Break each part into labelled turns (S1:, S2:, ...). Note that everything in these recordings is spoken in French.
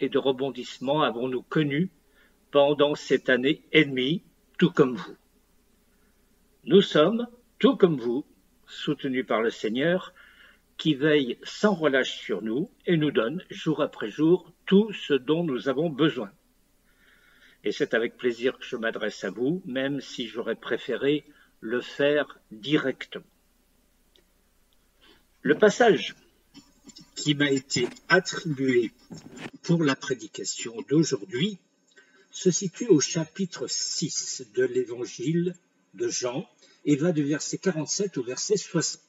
S1: et de rebondissements avons-nous connus pendant cette année et demie, tout comme vous Nous sommes, tout comme vous, soutenus par le Seigneur, qui veille sans relâche sur nous et nous donne, jour après jour, tout ce dont nous avons besoin. Et c'est avec plaisir que je m'adresse à vous, même si j'aurais préféré le faire directement. Le passage qui m'a été attribué pour la prédication d'aujourd'hui se situe au chapitre 6 de l'évangile de Jean et va du verset 47 au verset 60.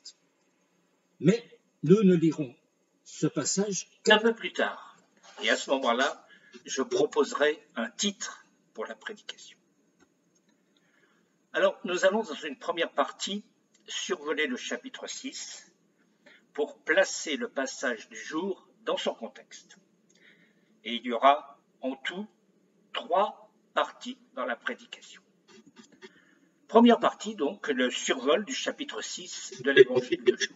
S1: Mais nous ne lirons ce passage qu'un peu plus tard. Et à ce moment-là, je proposerai un titre pour la prédication. Alors, nous allons dans une première partie survoler le chapitre 6 pour placer le passage du jour dans son contexte. Et il y aura en tout trois parties dans la prédication. Première partie, donc, le survol du chapitre 6 de l'évangile de Jean.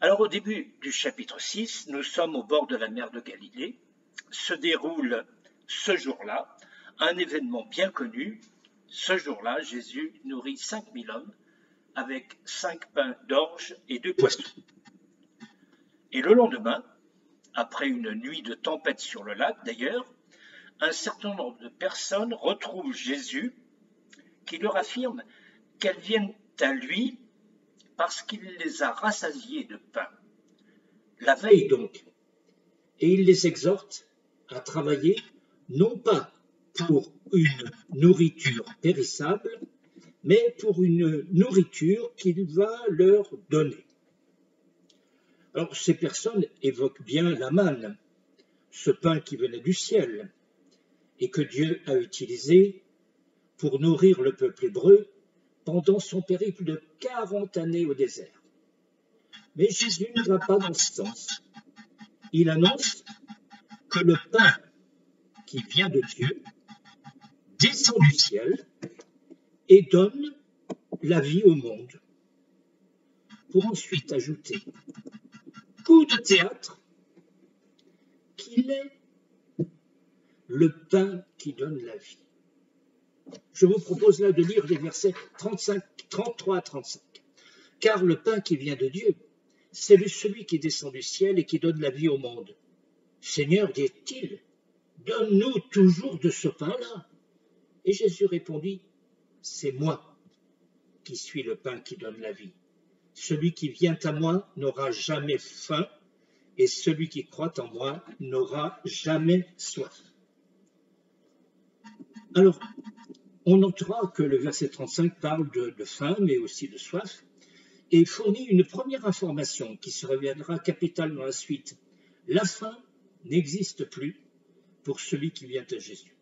S1: Alors, au début du chapitre 6, nous sommes au bord de la mer de Galilée. Se déroule ce jour-là un événement bien connu. Ce jour-là, Jésus nourrit 5000 hommes avec cinq pains d'orge et deux poissons. Et le lendemain, après une nuit de tempête sur le lac d'ailleurs, un certain nombre de personnes retrouvent Jésus qui leur affirme qu'elles viennent à lui parce qu'il les a rassasiées de pain. La veille donc. Et il les exhorte à travailler non pas pour une nourriture périssable, mais pour une nourriture qu'il va leur donner. Alors ces personnes évoquent bien la manne, ce pain qui venait du ciel, et que Dieu a utilisé pour nourrir le peuple hébreu pendant son périple de 40 années au désert. Mais Jésus ne va pas dans ce sens. Il annonce que le pain qui vient de Dieu descend du ciel et donne la vie au monde. Pour ensuite ajouter, coup de théâtre, qu'il est le pain qui donne la vie. Je vous propose là de lire les versets 35, 33 à 35. Car le pain qui vient de Dieu, c'est celui qui descend du ciel et qui donne la vie au monde. Seigneur, dit-il, donne-nous toujours de ce pain-là. Et Jésus répondit, c'est moi qui suis le pain qui donne la vie. Celui qui vient à moi n'aura jamais faim, et celui qui croit en moi n'aura jamais soif. Alors, on notera que le verset 35 parle de, de faim, mais aussi de soif, et fournit une première information qui se révélera capitale dans la suite. La faim n'existe plus pour celui qui vient à Jésus.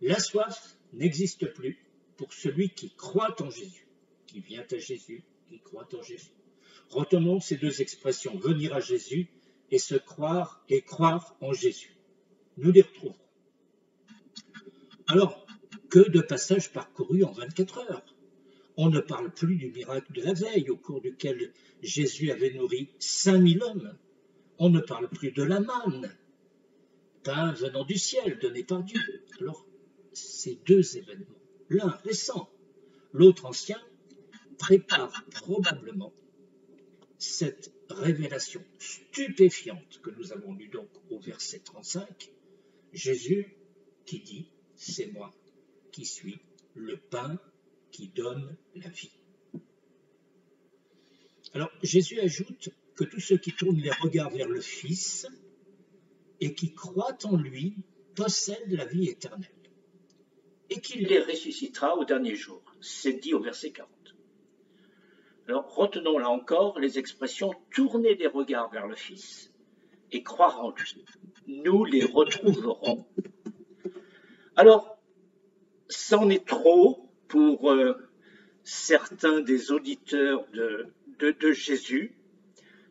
S1: La soif n'existe plus pour celui qui croit en Jésus, qui vient à Jésus, qui croit en Jésus. Retenons ces deux expressions, venir à Jésus et se croire et croire en Jésus. Nous les retrouverons. Alors, que de passages parcourus en 24 heures. On ne parle plus du miracle de la veille au cours duquel Jésus avait nourri 5000 hommes. On ne parle plus de la manne, pain venant du ciel donné par Dieu. Alors, ces deux événements l'un récent, l'autre ancien, prépare probablement cette révélation stupéfiante que nous avons lue donc au verset 35, Jésus qui dit, c'est moi qui suis le pain qui donne la vie. Alors Jésus ajoute que tous ceux qui tournent les regards vers le Fils et qui croient en lui possèdent la vie éternelle et qu'il les ressuscitera au dernier jour. C'est dit au verset 40. Alors retenons là encore les expressions tourner des regards vers le Fils et croire en lui. Nous les retrouverons. Alors, c'en est trop pour euh, certains des auditeurs de, Jésus.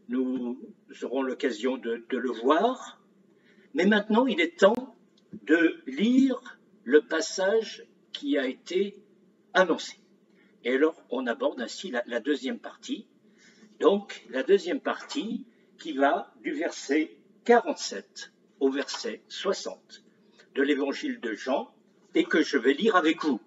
S1: Nous aurons l'occasion de le voir. Mais maintenant, il est temps de lire le passage qui a été annoncé. Et alors, on aborde ainsi la, deuxième partie. Donc, la deuxième partie qui va du verset 47 au verset 60 de l'évangile de Jean et que je vais lire avec vous.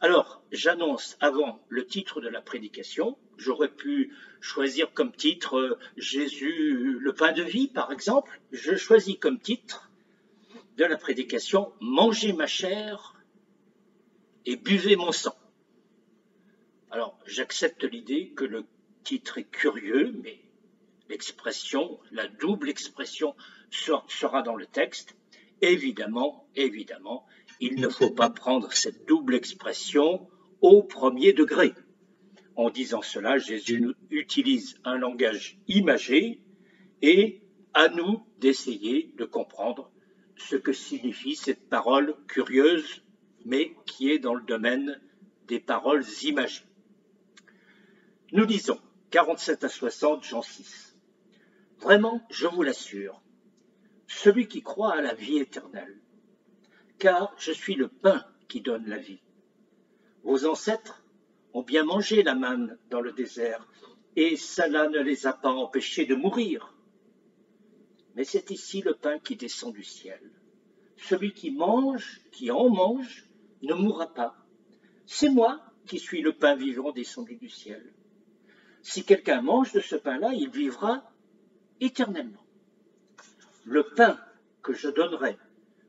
S1: Alors, j'annonce avant le titre de la prédication. J'aurais pu choisir comme titre euh, Jésus, le pain de vie, par exemple. Je choisis comme titre de la prédication Mangez ma chair et buvez mon sang. Alors, j'accepte l'idée que le titre est curieux, mais l'expression, la double expression sera dans le texte. Évidemment, évidemment, il ne faut pas prendre cette double expression au premier degré. En disant cela, Jésus utilise un langage imagé et à nous d'essayer de comprendre ce que signifie cette parole curieuse, mais qui est dans le domaine des paroles imagées. Nous lisons 47 à 60, Jean 6. Vraiment, je vous l'assure, celui qui croit à la vie éternelle car je suis le pain qui donne la vie. Vos ancêtres ont bien mangé la manne dans le désert, et cela ne les a pas empêchés de mourir. Mais c'est ici le pain qui descend du ciel. Celui qui mange, qui en mange, ne mourra pas. C'est moi qui suis le pain vivant descendu du ciel. Si quelqu'un mange de ce pain-là, il vivra éternellement. Le pain que je donnerai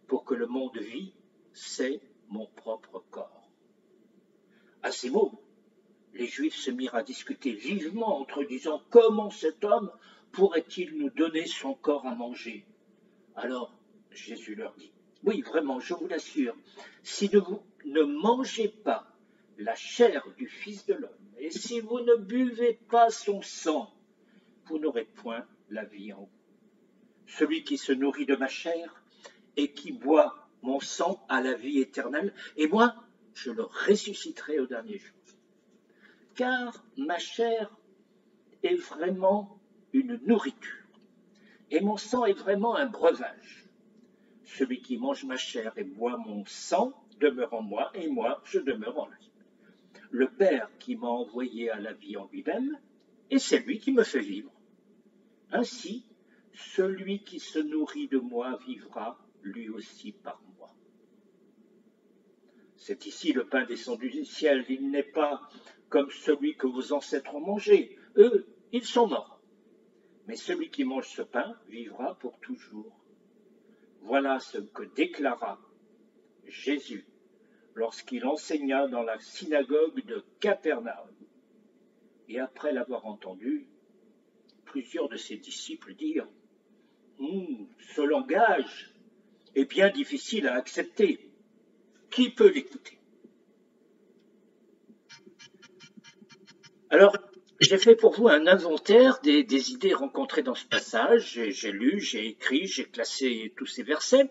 S1: pour que le monde vit, c'est mon propre corps. À ces mots, les Juifs se mirent à discuter vivement entre disant Comment cet homme pourrait-il nous donner son corps à manger? Alors Jésus leur dit Oui, vraiment, je vous l'assure, si vous ne mangez pas la chair du Fils de l'homme, et si vous ne buvez pas son sang, vous n'aurez point la vie en vous. Celui qui se nourrit de ma chair et qui boit mon sang à la vie éternelle, et moi, je le ressusciterai au dernier jour. Car ma chair est vraiment une nourriture, et mon sang est vraiment un breuvage. Celui qui mange ma chair et boit mon sang demeure en moi, et moi, je demeure en lui. Le Père qui m'a envoyé à la vie en lui-même, et c'est lui qui me fait vivre. Ainsi, celui qui se nourrit de moi vivra lui aussi par moi. C'est ici le pain descendu du ciel, il n'est pas comme celui que vos ancêtres ont mangé. Eux, ils sont morts. Mais celui qui mange ce pain vivra pour toujours. Voilà ce que déclara Jésus lorsqu'il enseigna dans la synagogue de Capernaum. Et après l'avoir entendu, plusieurs de ses disciples dirent hum, Ce langage est bien difficile à accepter. Qui peut l'écouter? Alors, j'ai fait pour vous un inventaire des, idées rencontrées dans ce passage. J'ai lu, j'ai écrit, j'ai classé tous ces versets.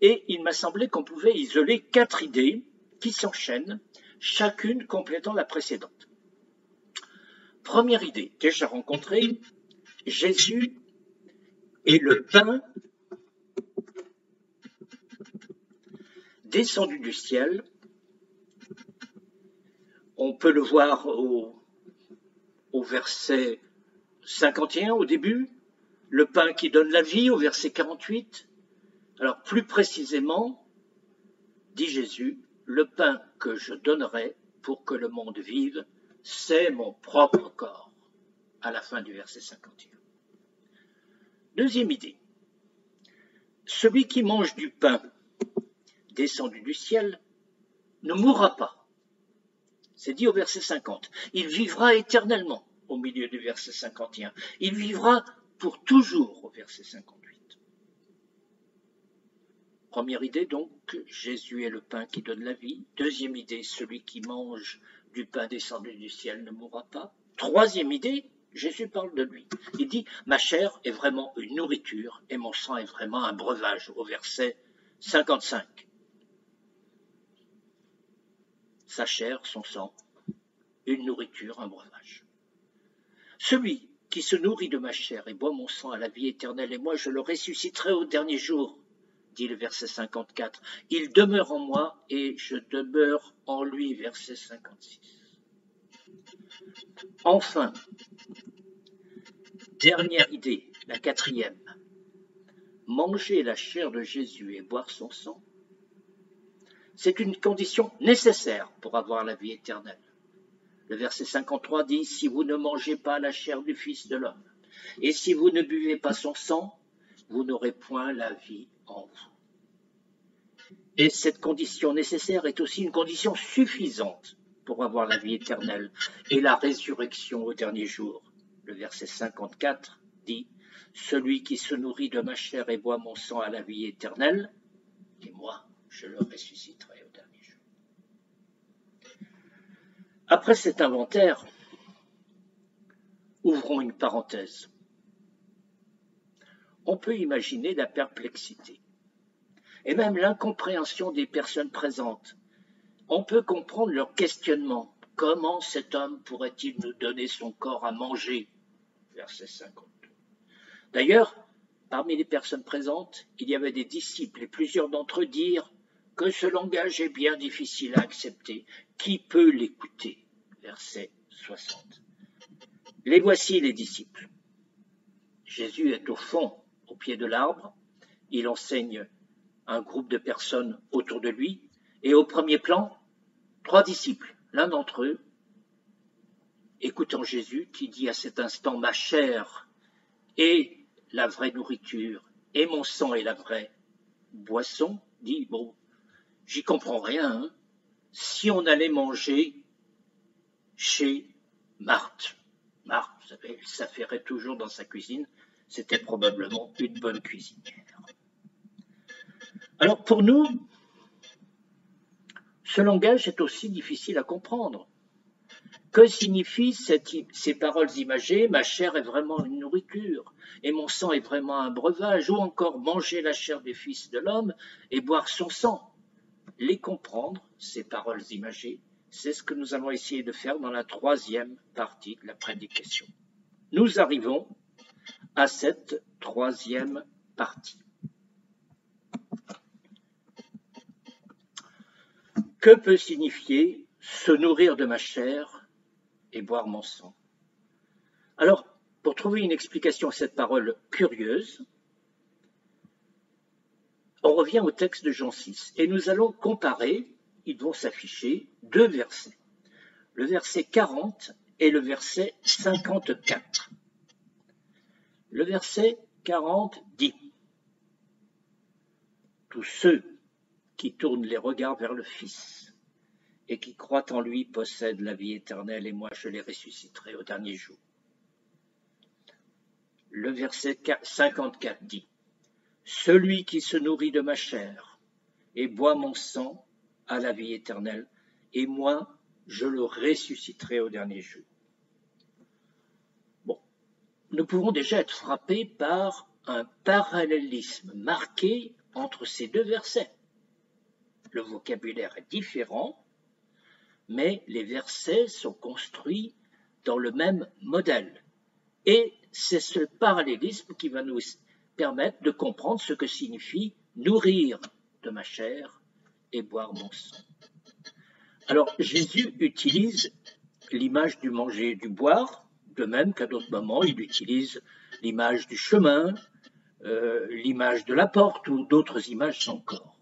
S1: Et il m'a semblé qu'on pouvait isoler quatre idées qui s'enchaînent, chacune complétant la précédente. Première idée, déjà rencontrée, Jésus est le pain descendu du ciel. On peut le voir au, verset 51 au début, le pain qui donne la vie au verset 48. Alors plus précisément, dit Jésus, le pain que je donnerai pour que le monde vive, c'est mon propre corps, à la fin du verset 51. Deuxième idée, celui qui mange du pain descendu du ciel, ne mourra pas. C'est dit au verset 50. Il vivra éternellement au milieu du verset 51. Il vivra pour toujours au verset 58. Première idée donc, Jésus est le pain qui donne la vie. Deuxième idée, celui qui mange du pain descendu du ciel ne mourra pas. Troisième idée, Jésus parle de lui. Il dit, ma chair est vraiment une nourriture et mon sang est vraiment un breuvage au verset 55 sa chair, son sang, une nourriture, un breuvage. Celui qui se nourrit de ma chair et boit mon sang à la vie éternelle, et moi je le ressusciterai au dernier jour, dit le verset 54. Il demeure en moi et je demeure en lui, verset 56. Enfin, dernière idée, la quatrième. manger la chair de Jésus et boire son sang, c'est une condition nécessaire pour avoir la vie éternelle. Le verset 53 dit, Si vous ne mangez pas la chair du Fils de l'homme, et si vous ne buvez pas son sang, vous n'aurez point la vie en vous. Et cette condition nécessaire est aussi une condition suffisante pour avoir la vie éternelle et la résurrection au dernier jour. Le verset 54 dit, Celui qui se nourrit de ma chair et boit mon sang a la vie éternelle, et moi, je le ressusciterai au dernier jour. Après cet inventaire, ouvrons une parenthèse. On peut imaginer la perplexité et même l'incompréhension des personnes présentes. On peut comprendre leur questionnement. Comment cet homme pourrait-il nous donner son corps à manger? Verset 52. D'ailleurs, parmi les personnes présentes, il y avait des disciples et plusieurs d'entre eux dirent que ce langage est bien difficile à accepter. Qui peut l'écouter? Verset 60. Les voici les disciples. Jésus est au fond, au pied de l'arbre. Il enseigne un groupe de personnes autour de lui. Et au premier plan, trois disciples. L'un d'entre eux, écoutant Jésus, qui dit à cet instant, Ma chair est la vraie nourriture, et mon sang est la vraie boisson, dit, bon, J'y comprends rien. Hein. si on allait manger chez Marthe, Marthe, vous savez, elle s'affairait toujours dans sa cuisine, c'était probablement une bonne cuisinière. Alors pour nous, ce langage est aussi difficile à comprendre. Que signifient ces paroles imagées Ma chair est vraiment une nourriture, et mon sang est vraiment un breuvage, ou encore manger la chair des fils de l'homme et boire son sang les comprendre, ces paroles imagées, c'est ce que nous allons essayer de faire dans la troisième partie de la prédication. Nous arrivons à cette troisième partie. Que peut signifier se nourrir de ma chair et boire mon sang? Alors, pour trouver une explication à cette parole curieuse, on revient au texte de Jean 6 et nous allons comparer, ils vont s'afficher, deux versets. Le verset 40 et le verset 54. Le verset 40 dit Tous ceux qui tournent les regards vers le Fils et qui croient en lui possèdent la vie éternelle et moi je les ressusciterai au dernier jour. Le verset 54 dit celui qui se nourrit de ma chair et boit mon sang a la vie éternelle, et moi, je le ressusciterai au dernier jour. Bon, nous pouvons déjà être frappés par un parallélisme marqué entre ces deux versets. Le vocabulaire est différent, mais les versets sont construits dans le même modèle. Et c'est ce parallélisme qui va nous permettre de comprendre ce que signifie nourrir de ma chair et boire mon sang. Alors Jésus utilise l'image du manger et du boire, de même qu'à d'autres moments il utilise l'image du chemin, euh, l'image de la porte ou d'autres images encore.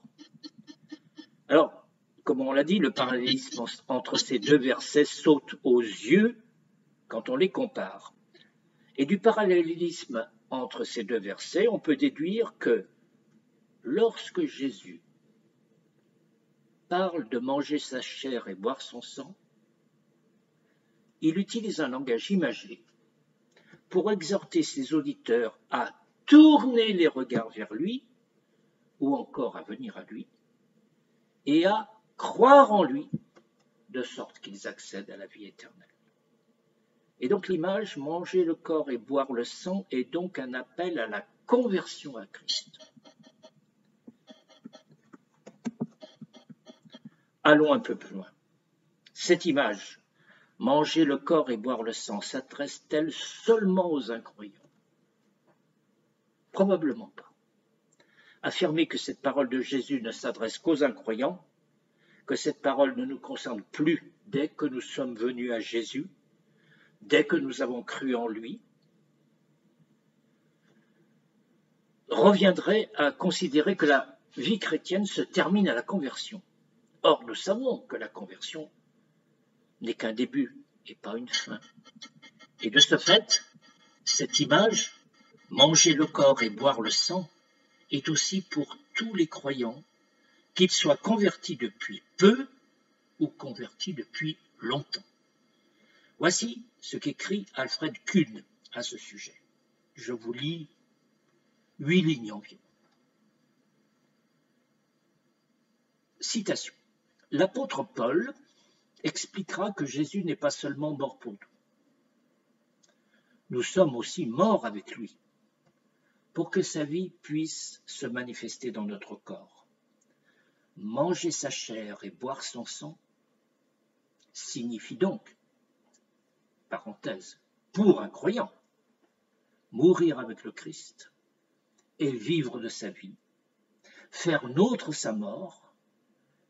S1: Alors, comme on l'a dit, le parallélisme entre ces deux versets saute aux yeux quand on les compare. Et du parallélisme entre ces deux versets, on peut déduire que lorsque Jésus parle de manger sa chair et boire son sang, il utilise un langage imagé pour exhorter ses auditeurs à tourner les regards vers lui, ou encore à venir à lui, et à croire en lui, de sorte qu'ils accèdent à la vie éternelle. Et donc l'image, manger le corps et boire le sang, est donc un appel à la conversion à Christ. Allons un peu plus loin. Cette image, manger le corps et boire le sang, s'adresse-t-elle seulement aux incroyants? Probablement pas. Affirmer que cette parole de Jésus ne s'adresse qu'aux incroyants, que cette parole ne nous concerne plus dès que nous sommes venus à Jésus, dès que nous avons cru en lui, reviendrait à considérer que la vie chrétienne se termine à la conversion. Or, nous savons que la conversion n'est qu'un début et pas une fin. Et de ce fait, cette image, manger le corps et boire le sang, est aussi pour tous les croyants, qu'ils soient convertis depuis peu ou convertis depuis longtemps. Voici ce qu'écrit Alfred Kuhn à ce sujet. Je vous lis huit lignes environ. Citation. L'apôtre Paul expliquera que Jésus n'est pas seulement mort pour nous. Nous sommes aussi morts avec lui pour que sa vie puisse se manifester dans notre corps. Manger sa chair et boire son sang signifie donc, parenthèse, pour un croyant, mourir avec le Christ et vivre de sa vie, faire nôtre sa mort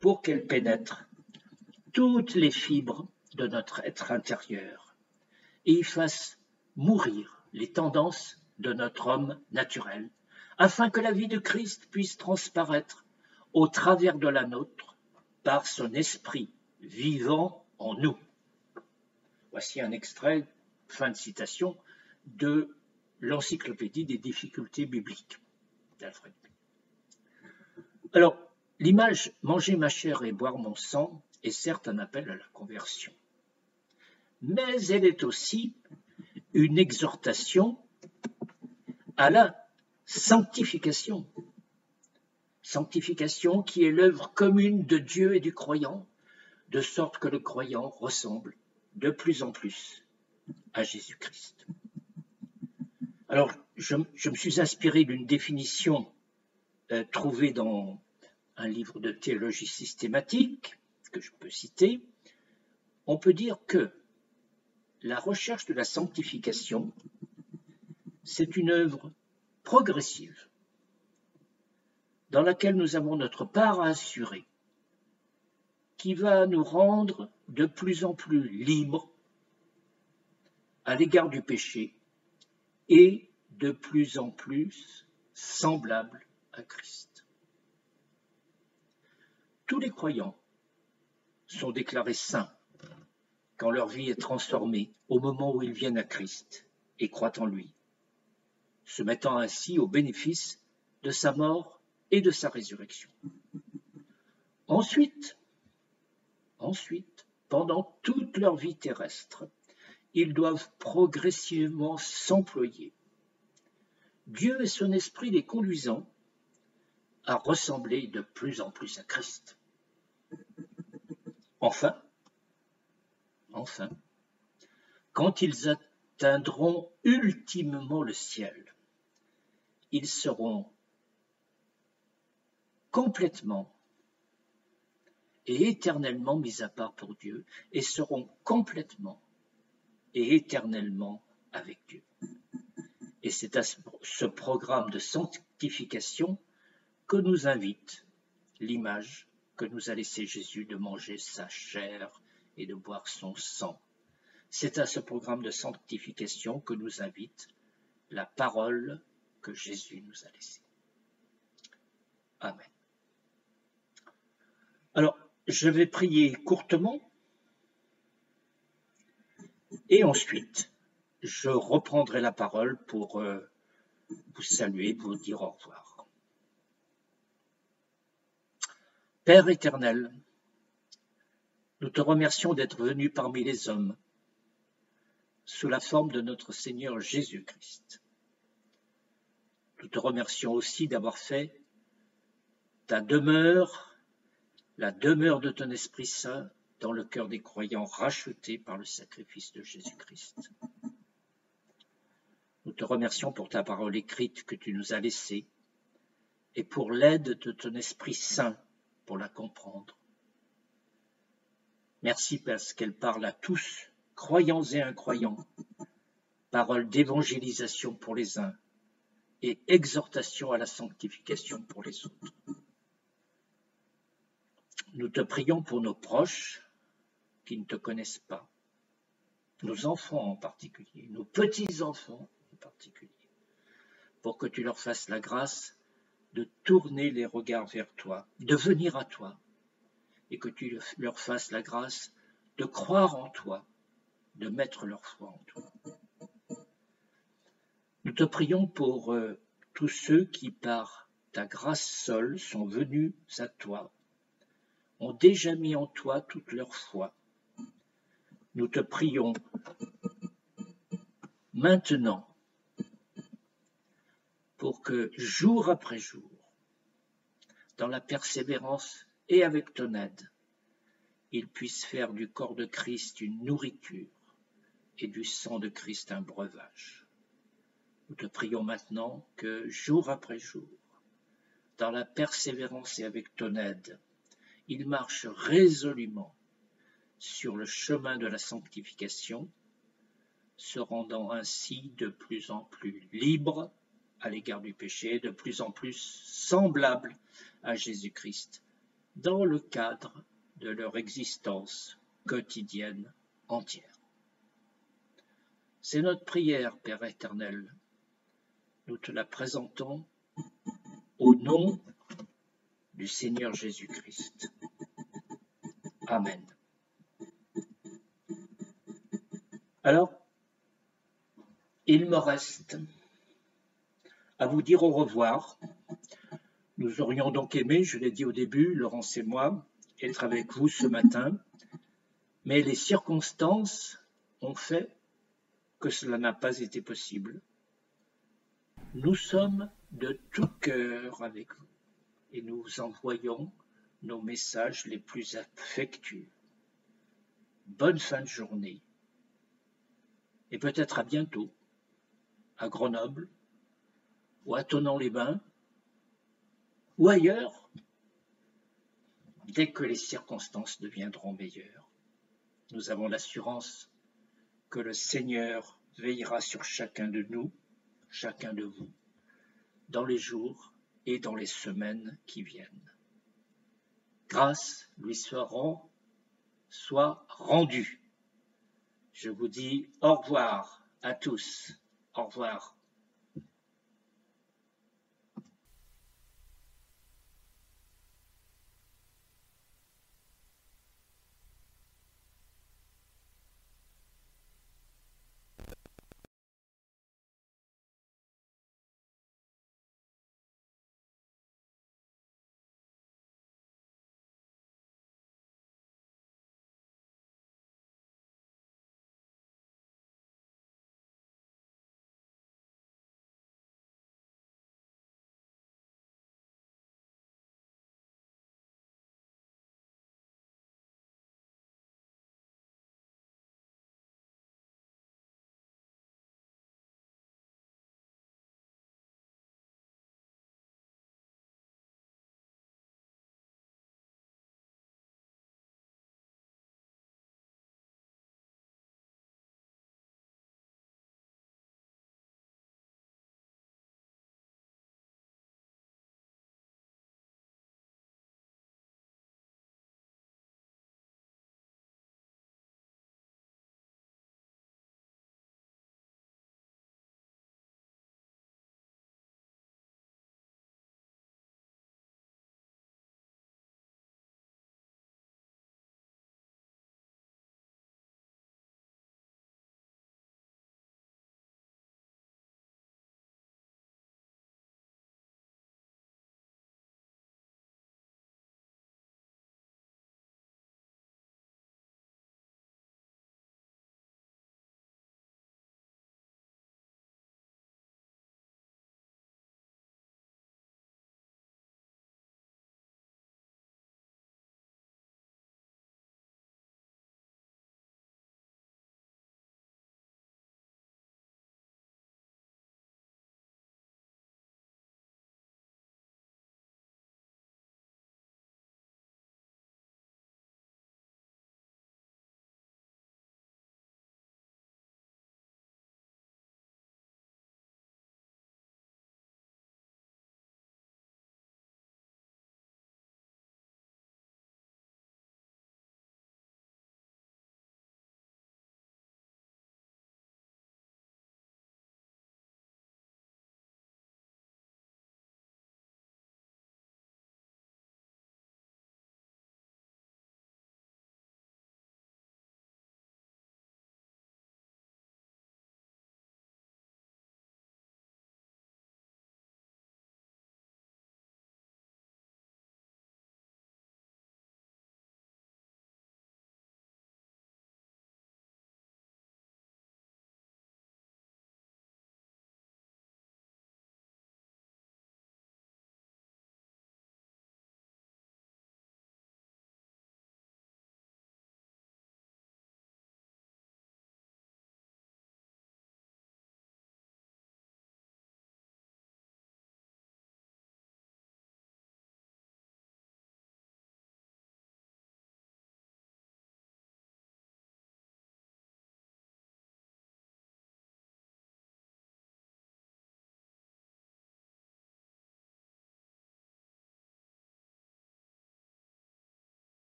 S1: pour qu'elle pénètre toutes les fibres de notre être intérieur et y fasse mourir les tendances de notre homme naturel, afin que la vie de Christ puisse transparaître au travers de la nôtre par son esprit vivant en nous. Voici un extrait, fin de citation, de l'encyclopédie des difficultés bibliques d'Alfred. Alors, l'image manger ma chair et boire mon sang est certes un appel à la conversion, mais elle est aussi une exhortation à la sanctification. Sanctification qui est l'œuvre commune de Dieu et du croyant, de sorte que le croyant ressemble de plus en plus à Jésus-Christ. Alors, je, me suis inspiré d'une définition euh, trouvée dans un livre de théologie systématique, que je peux citer. On peut dire que la recherche de la sanctification c'est une œuvre progressive dans laquelle nous avons notre part à assurer, qui va nous rendre de plus en plus libres à l'égard du péché et de plus en plus semblables à Christ. Tous les croyants sont déclarés saints quand leur vie est transformée au moment où ils viennent à Christ et croient en lui se mettant ainsi au bénéfice de sa mort et de sa résurrection. Ensuite, ensuite, pendant toute leur vie terrestre, ils doivent progressivement s'employer. Dieu et son esprit les conduisant à ressembler de plus en plus à Christ. Enfin, enfin, quand ils atteindront ultimement le ciel, ils seront complètement et éternellement mis à part pour Dieu et seront complètement et éternellement avec Dieu. Et c'est à ce programme de sanctification que nous invite l'image que nous a laissé Jésus de manger sa chair et de boire son sang. C'est à ce programme de sanctification que nous invite la parole que Jésus nous a laissé. Amen. Alors, je vais prier courtement et ensuite, je reprendrai la parole pour euh, vous saluer, vous dire au revoir. Père éternel, nous te remercions d'être venu parmi les hommes sous la forme de notre Seigneur Jésus-Christ. Nous te remercions aussi d'avoir fait ta demeure, la demeure de ton Esprit Saint dans le cœur des croyants rachetés par le sacrifice de Jésus-Christ. Nous te remercions pour ta parole écrite que tu nous as laissée et pour l'aide de ton Esprit Saint pour la comprendre. Merci parce qu'elle parle à tous, croyants et incroyants, parole d'évangélisation pour les uns et exhortation à la sanctification pour les autres. Nous te prions pour nos proches qui ne te connaissent pas, nos enfants en particulier, nos petits-enfants en particulier, pour que tu leur fasses la grâce de tourner les regards vers toi, de venir à toi, et que tu leur fasses la grâce de croire en toi, de mettre leur foi en toi. Nous te prions pour euh, tous ceux qui, par ta grâce seule, sont venus à toi, ont déjà mis en toi toute leur foi. Nous te prions maintenant pour que jour après jour, dans la persévérance et avec ton aide, ils puissent faire du corps de Christ une nourriture et du sang de Christ un breuvage. Nous te prions maintenant que jour après jour, dans la persévérance et avec ton aide, ils marchent résolument sur le chemin de la sanctification, se rendant ainsi de plus en plus libres à l'égard du péché, de plus en plus semblables à Jésus-Christ, dans le cadre de leur existence quotidienne entière. C'est notre prière, Père éternel. Nous te la présentons au nom du Seigneur Jésus-Christ. Amen. Alors, il me reste à vous dire au revoir. Nous aurions donc aimé, je l'ai dit au début, Laurence et moi, être avec vous ce matin, mais les circonstances ont fait que cela n'a pas été possible. Nous sommes de tout cœur avec vous et nous envoyons nos messages les plus affectueux. Bonne fin de journée et peut-être à bientôt à Grenoble ou à Tonon-les-Bains ou ailleurs dès que les circonstances deviendront meilleures. Nous avons l'assurance que le Seigneur veillera sur chacun de nous, chacun de vous, dans les jours et dans les semaines qui viennent. Grâce lui soit, soit rendue. Je vous dis au revoir à tous. Au revoir.